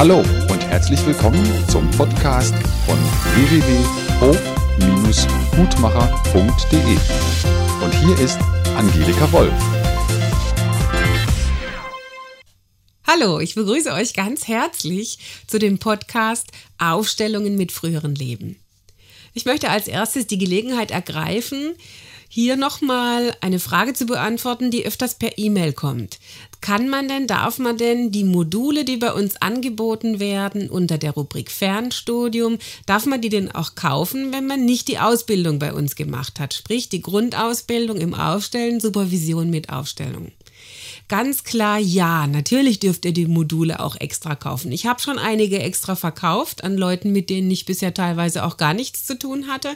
Hallo und herzlich willkommen zum Podcast von www.hof-gutmacher.de. Und hier ist Angelika Wolf. Hallo, ich begrüße euch ganz herzlich zu dem Podcast Aufstellungen mit früheren Leben. Ich möchte als erstes die Gelegenheit ergreifen, hier nochmal eine Frage zu beantworten, die öfters per E-Mail kommt. Kann man denn, darf man denn die Module, die bei uns angeboten werden unter der Rubrik Fernstudium, darf man die denn auch kaufen, wenn man nicht die Ausbildung bei uns gemacht hat? Sprich die Grundausbildung im Aufstellen, Supervision mit Aufstellung. Ganz klar ja, natürlich dürft ihr die Module auch extra kaufen. Ich habe schon einige extra verkauft an Leuten, mit denen ich bisher teilweise auch gar nichts zu tun hatte.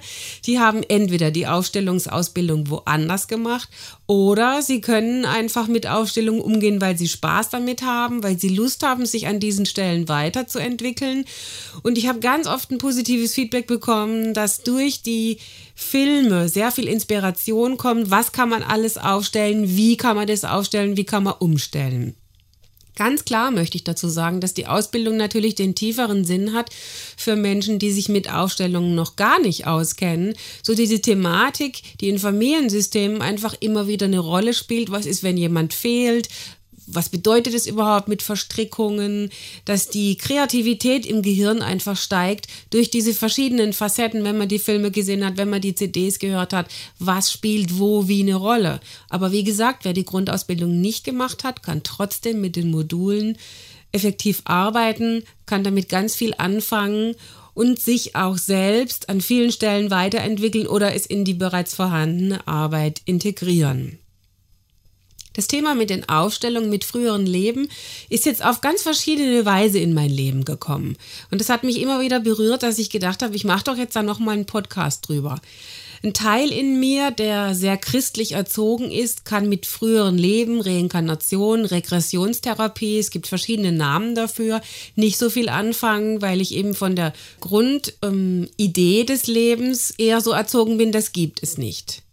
Die haben entweder die Aufstellungsausbildung woanders gemacht oder sie können einfach mit Aufstellungen umgehen, weil sie Spaß damit haben, weil sie Lust haben, sich an diesen Stellen weiterzuentwickeln. Und ich habe ganz oft ein positives Feedback bekommen, dass durch die Filme sehr viel Inspiration kommt. Was kann man alles aufstellen? Wie kann man das aufstellen? Wie kann man umstellen? Ganz klar möchte ich dazu sagen, dass die Ausbildung natürlich den tieferen Sinn hat für Menschen, die sich mit Aufstellungen noch gar nicht auskennen. So diese Thematik, die in Familiensystemen einfach immer wieder eine Rolle spielt. Was ist, wenn jemand fehlt? Was bedeutet es überhaupt mit Verstrickungen, dass die Kreativität im Gehirn einfach steigt durch diese verschiedenen Facetten, wenn man die Filme gesehen hat, wenn man die CDs gehört hat, was spielt wo wie eine Rolle. Aber wie gesagt, wer die Grundausbildung nicht gemacht hat, kann trotzdem mit den Modulen effektiv arbeiten, kann damit ganz viel anfangen und sich auch selbst an vielen Stellen weiterentwickeln oder es in die bereits vorhandene Arbeit integrieren. Das Thema mit den Aufstellungen mit früheren Leben ist jetzt auf ganz verschiedene Weise in mein Leben gekommen. Und das hat mich immer wieder berührt, dass ich gedacht habe, ich mache doch jetzt da nochmal einen Podcast drüber. Ein Teil in mir, der sehr christlich erzogen ist, kann mit früheren Leben, Reinkarnation, Regressionstherapie, es gibt verschiedene Namen dafür, nicht so viel anfangen, weil ich eben von der Grundidee ähm, des Lebens eher so erzogen bin, das gibt es nicht.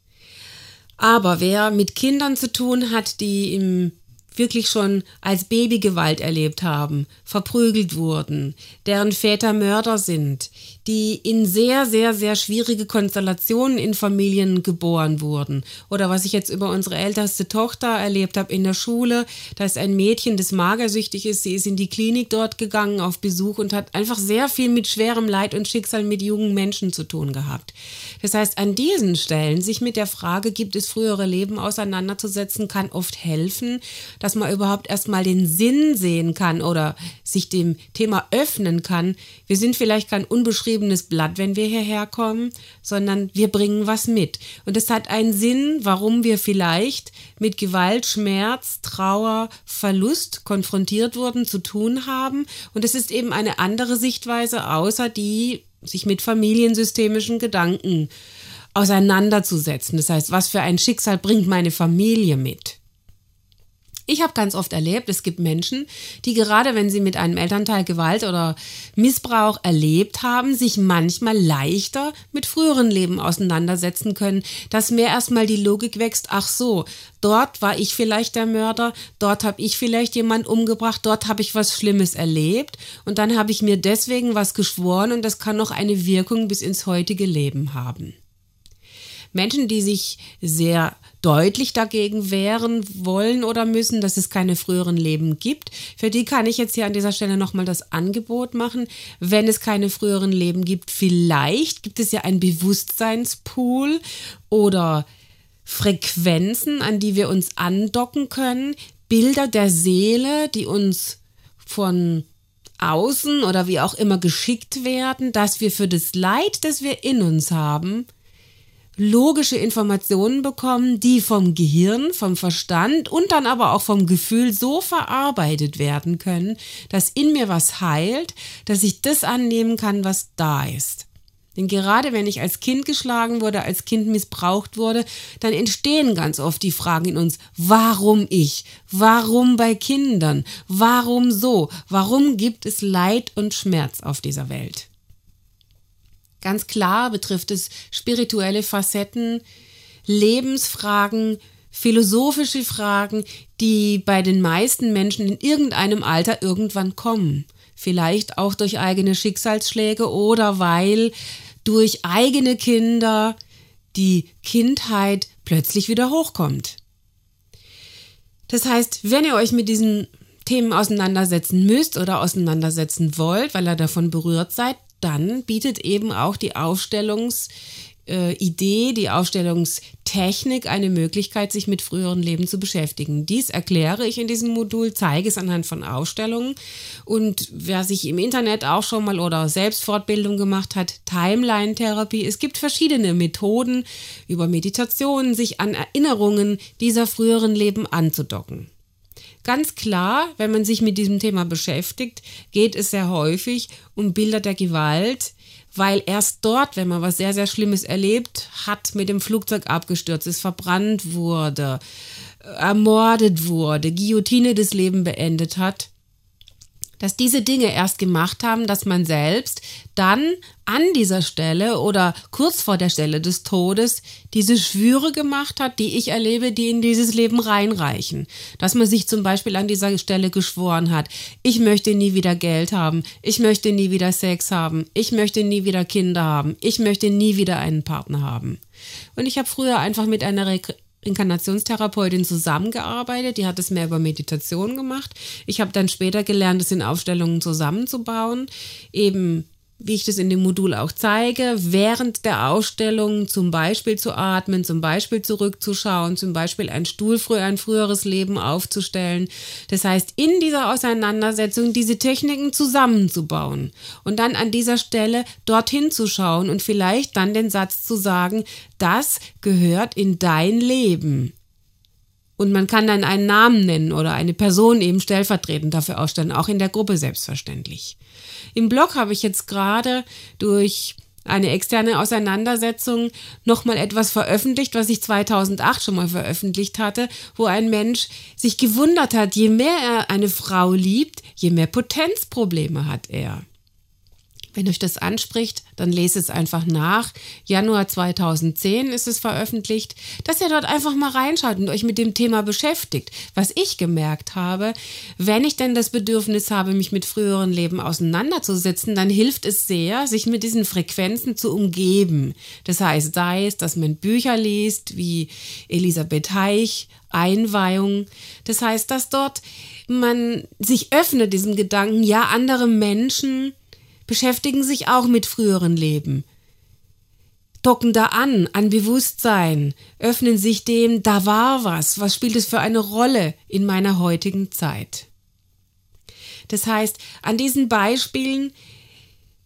Aber wer mit Kindern zu tun hat, die im wirklich schon als Baby Gewalt erlebt haben, verprügelt wurden, deren Väter Mörder sind, die in sehr, sehr, sehr schwierige Konstellationen in Familien geboren wurden. Oder was ich jetzt über unsere älteste Tochter erlebt habe in der Schule, da ist ein Mädchen, das magersüchtig ist, sie ist in die Klinik dort gegangen auf Besuch und hat einfach sehr viel mit schwerem Leid und Schicksal mit jungen Menschen zu tun gehabt. Das heißt, an diesen Stellen sich mit der Frage, gibt es frühere Leben auseinanderzusetzen, kann oft helfen, dass man überhaupt erstmal den Sinn sehen kann oder sich dem Thema öffnen kann. Wir sind vielleicht kein unbeschriebenes Blatt, wenn wir hierher kommen, sondern wir bringen was mit. Und es hat einen Sinn, warum wir vielleicht mit Gewalt, Schmerz, Trauer, Verlust konfrontiert wurden, zu tun haben. Und es ist eben eine andere Sichtweise, außer die sich mit familiensystemischen Gedanken auseinanderzusetzen. Das heißt, was für ein Schicksal bringt meine Familie mit? Ich habe ganz oft erlebt, es gibt Menschen, die gerade wenn sie mit einem Elternteil Gewalt oder Missbrauch erlebt haben, sich manchmal leichter mit früheren Leben auseinandersetzen können, dass mehr erstmal die Logik wächst, ach so, dort war ich vielleicht der Mörder, dort habe ich vielleicht jemand umgebracht, dort habe ich was Schlimmes erlebt und dann habe ich mir deswegen was geschworen und das kann noch eine Wirkung bis ins heutige Leben haben. Menschen, die sich sehr deutlich dagegen wehren wollen oder müssen, dass es keine früheren Leben gibt. Für die kann ich jetzt hier an dieser Stelle nochmal das Angebot machen. Wenn es keine früheren Leben gibt, vielleicht gibt es ja einen Bewusstseinspool oder Frequenzen, an die wir uns andocken können, Bilder der Seele, die uns von außen oder wie auch immer geschickt werden, dass wir für das Leid, das wir in uns haben, logische Informationen bekommen, die vom Gehirn, vom Verstand und dann aber auch vom Gefühl so verarbeitet werden können, dass in mir was heilt, dass ich das annehmen kann, was da ist. Denn gerade wenn ich als Kind geschlagen wurde, als Kind missbraucht wurde, dann entstehen ganz oft die Fragen in uns, warum ich? Warum bei Kindern? Warum so? Warum gibt es Leid und Schmerz auf dieser Welt? Ganz klar betrifft es spirituelle Facetten, Lebensfragen, philosophische Fragen, die bei den meisten Menschen in irgendeinem Alter irgendwann kommen. vielleicht auch durch eigene Schicksalsschläge oder weil durch eigene Kinder die Kindheit plötzlich wieder hochkommt. Das heißt, wenn ihr euch mit diesen Themen auseinandersetzen müsst oder auseinandersetzen wollt, weil ihr davon berührt seid, dann bietet eben auch die Aufstellungs- äh, die Aufstellungstechnik eine Möglichkeit, sich mit früheren Leben zu beschäftigen. Dies erkläre ich in diesem Modul, zeige es anhand von Ausstellungen. Und wer sich im Internet auch schon mal oder Selbstfortbildung gemacht hat, Timeline-Therapie. Es gibt verschiedene Methoden über Meditationen, sich an Erinnerungen dieser früheren Leben anzudocken. Ganz klar, wenn man sich mit diesem Thema beschäftigt, geht es sehr häufig um Bilder der Gewalt, weil erst dort, wenn man was sehr, sehr Schlimmes erlebt hat, mit dem Flugzeug abgestürzt ist, verbrannt wurde, ermordet wurde, Guillotine das Leben beendet hat, dass diese Dinge erst gemacht haben, dass man selbst dann an dieser Stelle oder kurz vor der Stelle des Todes diese Schwüre gemacht hat, die ich erlebe, die in dieses Leben reinreichen. Dass man sich zum Beispiel an dieser Stelle geschworen hat, ich möchte nie wieder Geld haben, ich möchte nie wieder Sex haben, ich möchte nie wieder Kinder haben, ich möchte nie wieder einen Partner haben. Und ich habe früher einfach mit einer Inkarnationstherapeutin zusammengearbeitet, die hat es mehr über Meditation gemacht. Ich habe dann später gelernt, es in Aufstellungen zusammenzubauen, eben wie ich das in dem Modul auch zeige, während der Ausstellung zum Beispiel zu atmen, zum Beispiel zurückzuschauen, zum Beispiel ein Stuhl für ein früheres Leben aufzustellen. Das heißt, in dieser Auseinandersetzung diese Techniken zusammenzubauen und dann an dieser Stelle dorthin zu schauen und vielleicht dann den Satz zu sagen, das gehört in dein Leben. Und man kann dann einen Namen nennen oder eine Person eben stellvertretend dafür ausstellen, auch in der Gruppe selbstverständlich. Im Blog habe ich jetzt gerade durch eine externe Auseinandersetzung nochmal etwas veröffentlicht, was ich 2008 schon mal veröffentlicht hatte, wo ein Mensch sich gewundert hat, je mehr er eine Frau liebt, je mehr Potenzprobleme hat er. Wenn euch das anspricht, dann lese es einfach nach. Januar 2010 ist es veröffentlicht, dass ihr dort einfach mal reinschaut und euch mit dem Thema beschäftigt. Was ich gemerkt habe, wenn ich denn das Bedürfnis habe, mich mit früheren Leben auseinanderzusetzen, dann hilft es sehr, sich mit diesen Frequenzen zu umgeben. Das heißt, sei es, dass man Bücher liest, wie Elisabeth Heich, Einweihung. Das heißt, dass dort man sich öffnet diesem Gedanken, ja, andere Menschen beschäftigen sich auch mit früheren Leben. Docken da an, an Bewusstsein, öffnen sich dem, da war was, was spielt es für eine Rolle in meiner heutigen Zeit. Das heißt, an diesen Beispielen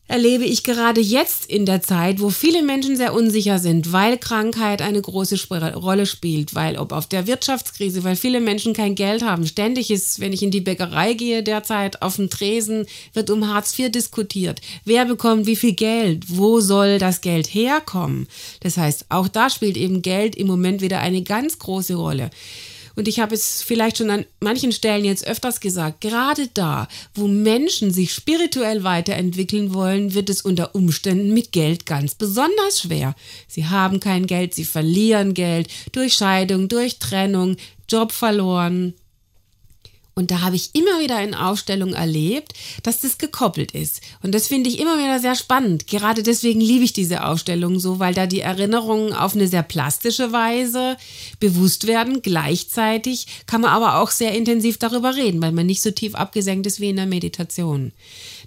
erlebe ich gerade jetzt in der Zeit, wo viele Menschen sehr unsicher sind, weil Krankheit eine große Rolle spielt, weil ob auf der Wirtschaftskrise, weil viele Menschen kein Geld haben. Ständig ist, wenn ich in die Bäckerei gehe derzeit, auf dem Tresen wird um Hartz IV diskutiert. Wer bekommt wie viel Geld? Wo soll das Geld herkommen? Das heißt, auch da spielt eben Geld im Moment wieder eine ganz große Rolle. Und ich habe es vielleicht schon an manchen Stellen jetzt öfters gesagt, gerade da, wo Menschen sich spirituell weiterentwickeln wollen, wird es unter Umständen mit Geld ganz besonders schwer. Sie haben kein Geld, sie verlieren Geld durch Scheidung, durch Trennung, Job verloren, und da habe ich immer wieder in Aufstellungen erlebt, dass das gekoppelt ist. Und das finde ich immer wieder sehr spannend. Gerade deswegen liebe ich diese Ausstellung so, weil da die Erinnerungen auf eine sehr plastische Weise bewusst werden. Gleichzeitig kann man aber auch sehr intensiv darüber reden, weil man nicht so tief abgesenkt ist wie in der Meditation.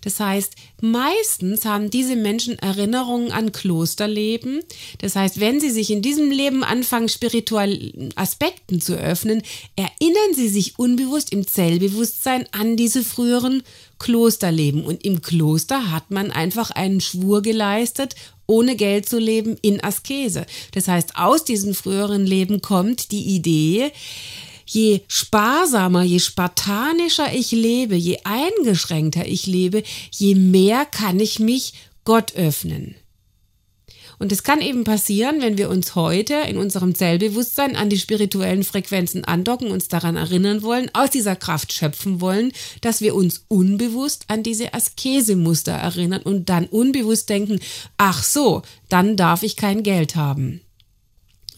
Das heißt, meistens haben diese Menschen Erinnerungen an Klosterleben. Das heißt, wenn sie sich in diesem Leben anfangen, spirituellen Aspekten zu öffnen, erinnern sie sich unbewusst im Zellbewusstsein an diese früheren Klosterleben. Und im Kloster hat man einfach einen Schwur geleistet, ohne Geld zu leben in Askese. Das heißt, aus diesem früheren Leben kommt die Idee, je sparsamer, je spartanischer ich lebe, je eingeschränkter ich lebe, je mehr kann ich mich Gott öffnen. Und es kann eben passieren, wenn wir uns heute in unserem Zellbewusstsein an die spirituellen Frequenzen andocken, uns daran erinnern wollen, aus dieser Kraft schöpfen wollen, dass wir uns unbewusst an diese Askesemuster erinnern und dann unbewusst denken, ach so, dann darf ich kein Geld haben.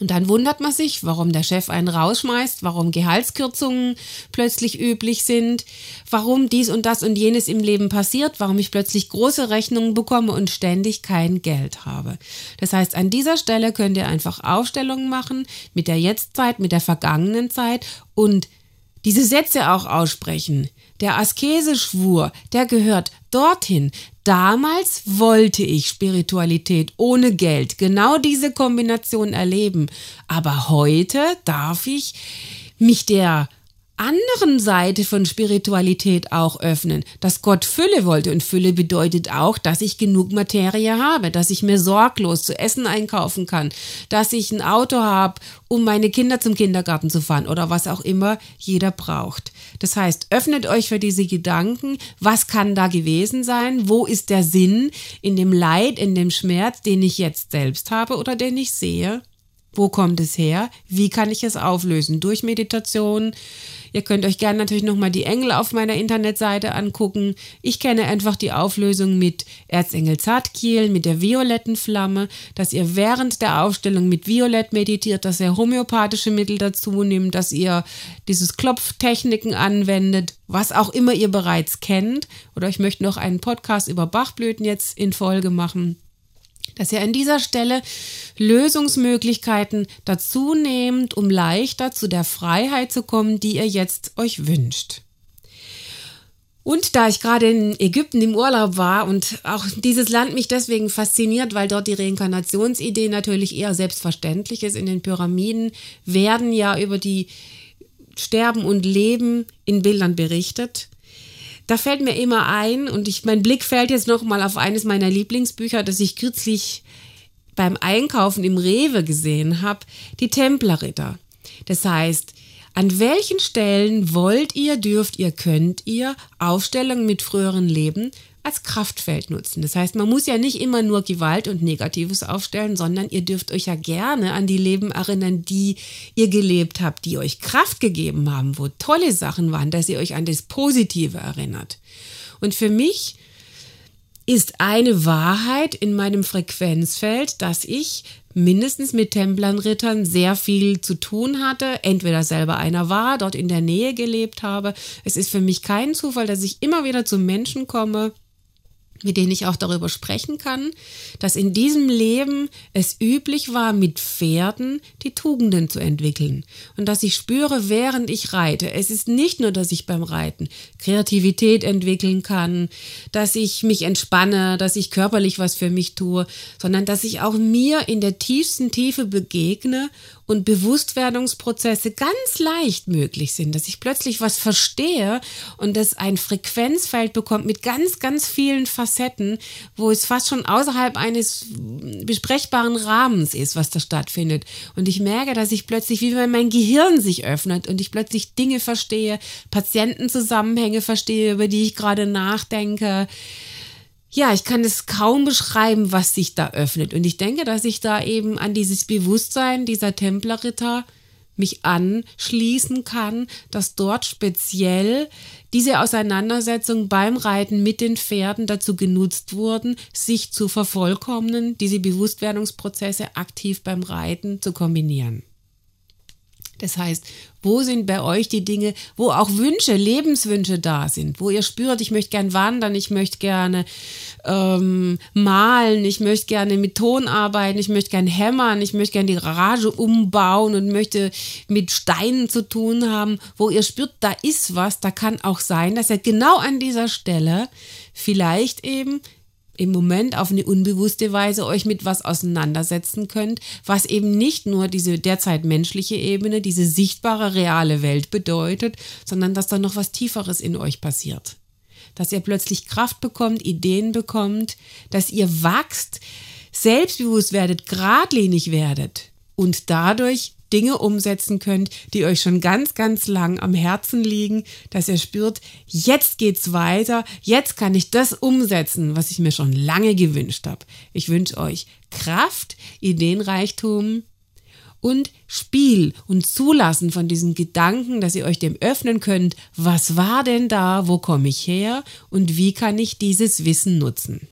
Und dann wundert man sich, warum der Chef einen rausschmeißt, warum Gehaltskürzungen plötzlich üblich sind, warum dies und das und jenes im Leben passiert, warum ich plötzlich große Rechnungen bekomme und ständig kein Geld habe. Das heißt, an dieser Stelle könnt ihr einfach Aufstellungen machen mit der Jetztzeit, mit der vergangenen Zeit und diese Sätze auch aussprechen. Der Askeseschwur, der gehört dorthin. Damals wollte ich Spiritualität ohne Geld, genau diese Kombination erleben. Aber heute darf ich mich der anderen Seite von Spiritualität auch öffnen, dass Gott Fülle wollte. Und Fülle bedeutet auch, dass ich genug Materie habe, dass ich mir sorglos zu essen einkaufen kann, dass ich ein Auto habe, um meine Kinder zum Kindergarten zu fahren oder was auch immer jeder braucht. Das heißt, öffnet euch für diese Gedanken, was kann da gewesen sein, wo ist der Sinn in dem Leid, in dem Schmerz, den ich jetzt selbst habe oder den ich sehe. Wo kommt es her? Wie kann ich es auflösen? Durch Meditation, Ihr könnt euch gerne natürlich nochmal die Engel auf meiner Internetseite angucken. Ich kenne einfach die Auflösung mit Erzengel Zartkiel, mit der violetten Flamme, dass ihr während der Aufstellung mit Violett meditiert, dass ihr homöopathische Mittel dazu nimmt, dass ihr dieses Klopftechniken anwendet, was auch immer ihr bereits kennt. Oder ich möchte noch einen Podcast über Bachblüten jetzt in Folge machen dass ihr an dieser Stelle Lösungsmöglichkeiten dazu nehmt, um leichter zu der Freiheit zu kommen, die ihr jetzt euch wünscht. Und da ich gerade in Ägypten im Urlaub war und auch dieses Land mich deswegen fasziniert, weil dort die Reinkarnationsidee natürlich eher selbstverständlich ist. In den Pyramiden werden ja über die Sterben und Leben in Bildern berichtet da fällt mir immer ein und ich, mein Blick fällt jetzt noch mal auf eines meiner Lieblingsbücher, das ich kürzlich beim Einkaufen im Rewe gesehen habe, die Templerritter. Das heißt, an welchen Stellen wollt ihr, dürft ihr, könnt ihr Aufstellungen mit früheren Leben als Kraftfeld nutzen. Das heißt, man muss ja nicht immer nur Gewalt und Negatives aufstellen, sondern ihr dürft euch ja gerne an die Leben erinnern, die ihr gelebt habt, die euch Kraft gegeben haben, wo tolle Sachen waren, dass ihr euch an das Positive erinnert. Und für mich ist eine Wahrheit in meinem Frequenzfeld, dass ich mindestens mit Templernrittern sehr viel zu tun hatte, entweder selber einer war, dort in der Nähe gelebt habe. Es ist für mich kein Zufall, dass ich immer wieder zu Menschen komme, mit denen ich auch darüber sprechen kann, dass in diesem Leben es üblich war, mit Pferden die Tugenden zu entwickeln. Und dass ich spüre, während ich reite, es ist nicht nur, dass ich beim Reiten Kreativität entwickeln kann, dass ich mich entspanne, dass ich körperlich was für mich tue, sondern dass ich auch mir in der tiefsten Tiefe begegne und Bewusstwerdungsprozesse ganz leicht möglich sind, dass ich plötzlich was verstehe und das ein Frequenzfeld bekommt mit ganz, ganz vielen Facetten, wo es fast schon außerhalb eines besprechbaren Rahmens ist, was da stattfindet. Und ich merke, dass ich plötzlich, wie wenn mein Gehirn sich öffnet und ich plötzlich Dinge verstehe, Patientenzusammenhänge verstehe, über die ich gerade nachdenke ja, ich kann es kaum beschreiben, was sich da öffnet. Und ich denke, dass ich da eben an dieses Bewusstsein dieser Templerritter mich anschließen kann, dass dort speziell diese Auseinandersetzung beim Reiten mit den Pferden dazu genutzt wurden, sich zu vervollkommnen, diese Bewusstwerdungsprozesse aktiv beim Reiten zu kombinieren. Das heißt, wo sind bei euch die Dinge, wo auch Wünsche, Lebenswünsche da sind, wo ihr spürt, ich möchte gern wandern, ich möchte gerne ähm, malen, ich möchte gerne mit Ton arbeiten, ich möchte gern hämmern, ich möchte gerne die Garage umbauen und möchte mit Steinen zu tun haben, wo ihr spürt, da ist was, da kann auch sein, dass ihr genau an dieser Stelle vielleicht eben im Moment auf eine unbewusste Weise euch mit was auseinandersetzen könnt, was eben nicht nur diese derzeit menschliche Ebene, diese sichtbare, reale Welt bedeutet, sondern dass da noch was Tieferes in euch passiert. Dass ihr plötzlich Kraft bekommt, Ideen bekommt, dass ihr wachst, selbstbewusst werdet, geradlinig werdet und dadurch Dinge umsetzen könnt, die euch schon ganz, ganz lang am Herzen liegen, dass ihr spürt, jetzt geht's weiter, jetzt kann ich das umsetzen, was ich mir schon lange gewünscht habe. Ich wünsche euch Kraft, Ideenreichtum und Spiel und Zulassen von diesen Gedanken, dass ihr euch dem öffnen könnt, was war denn da, wo komme ich her und wie kann ich dieses Wissen nutzen.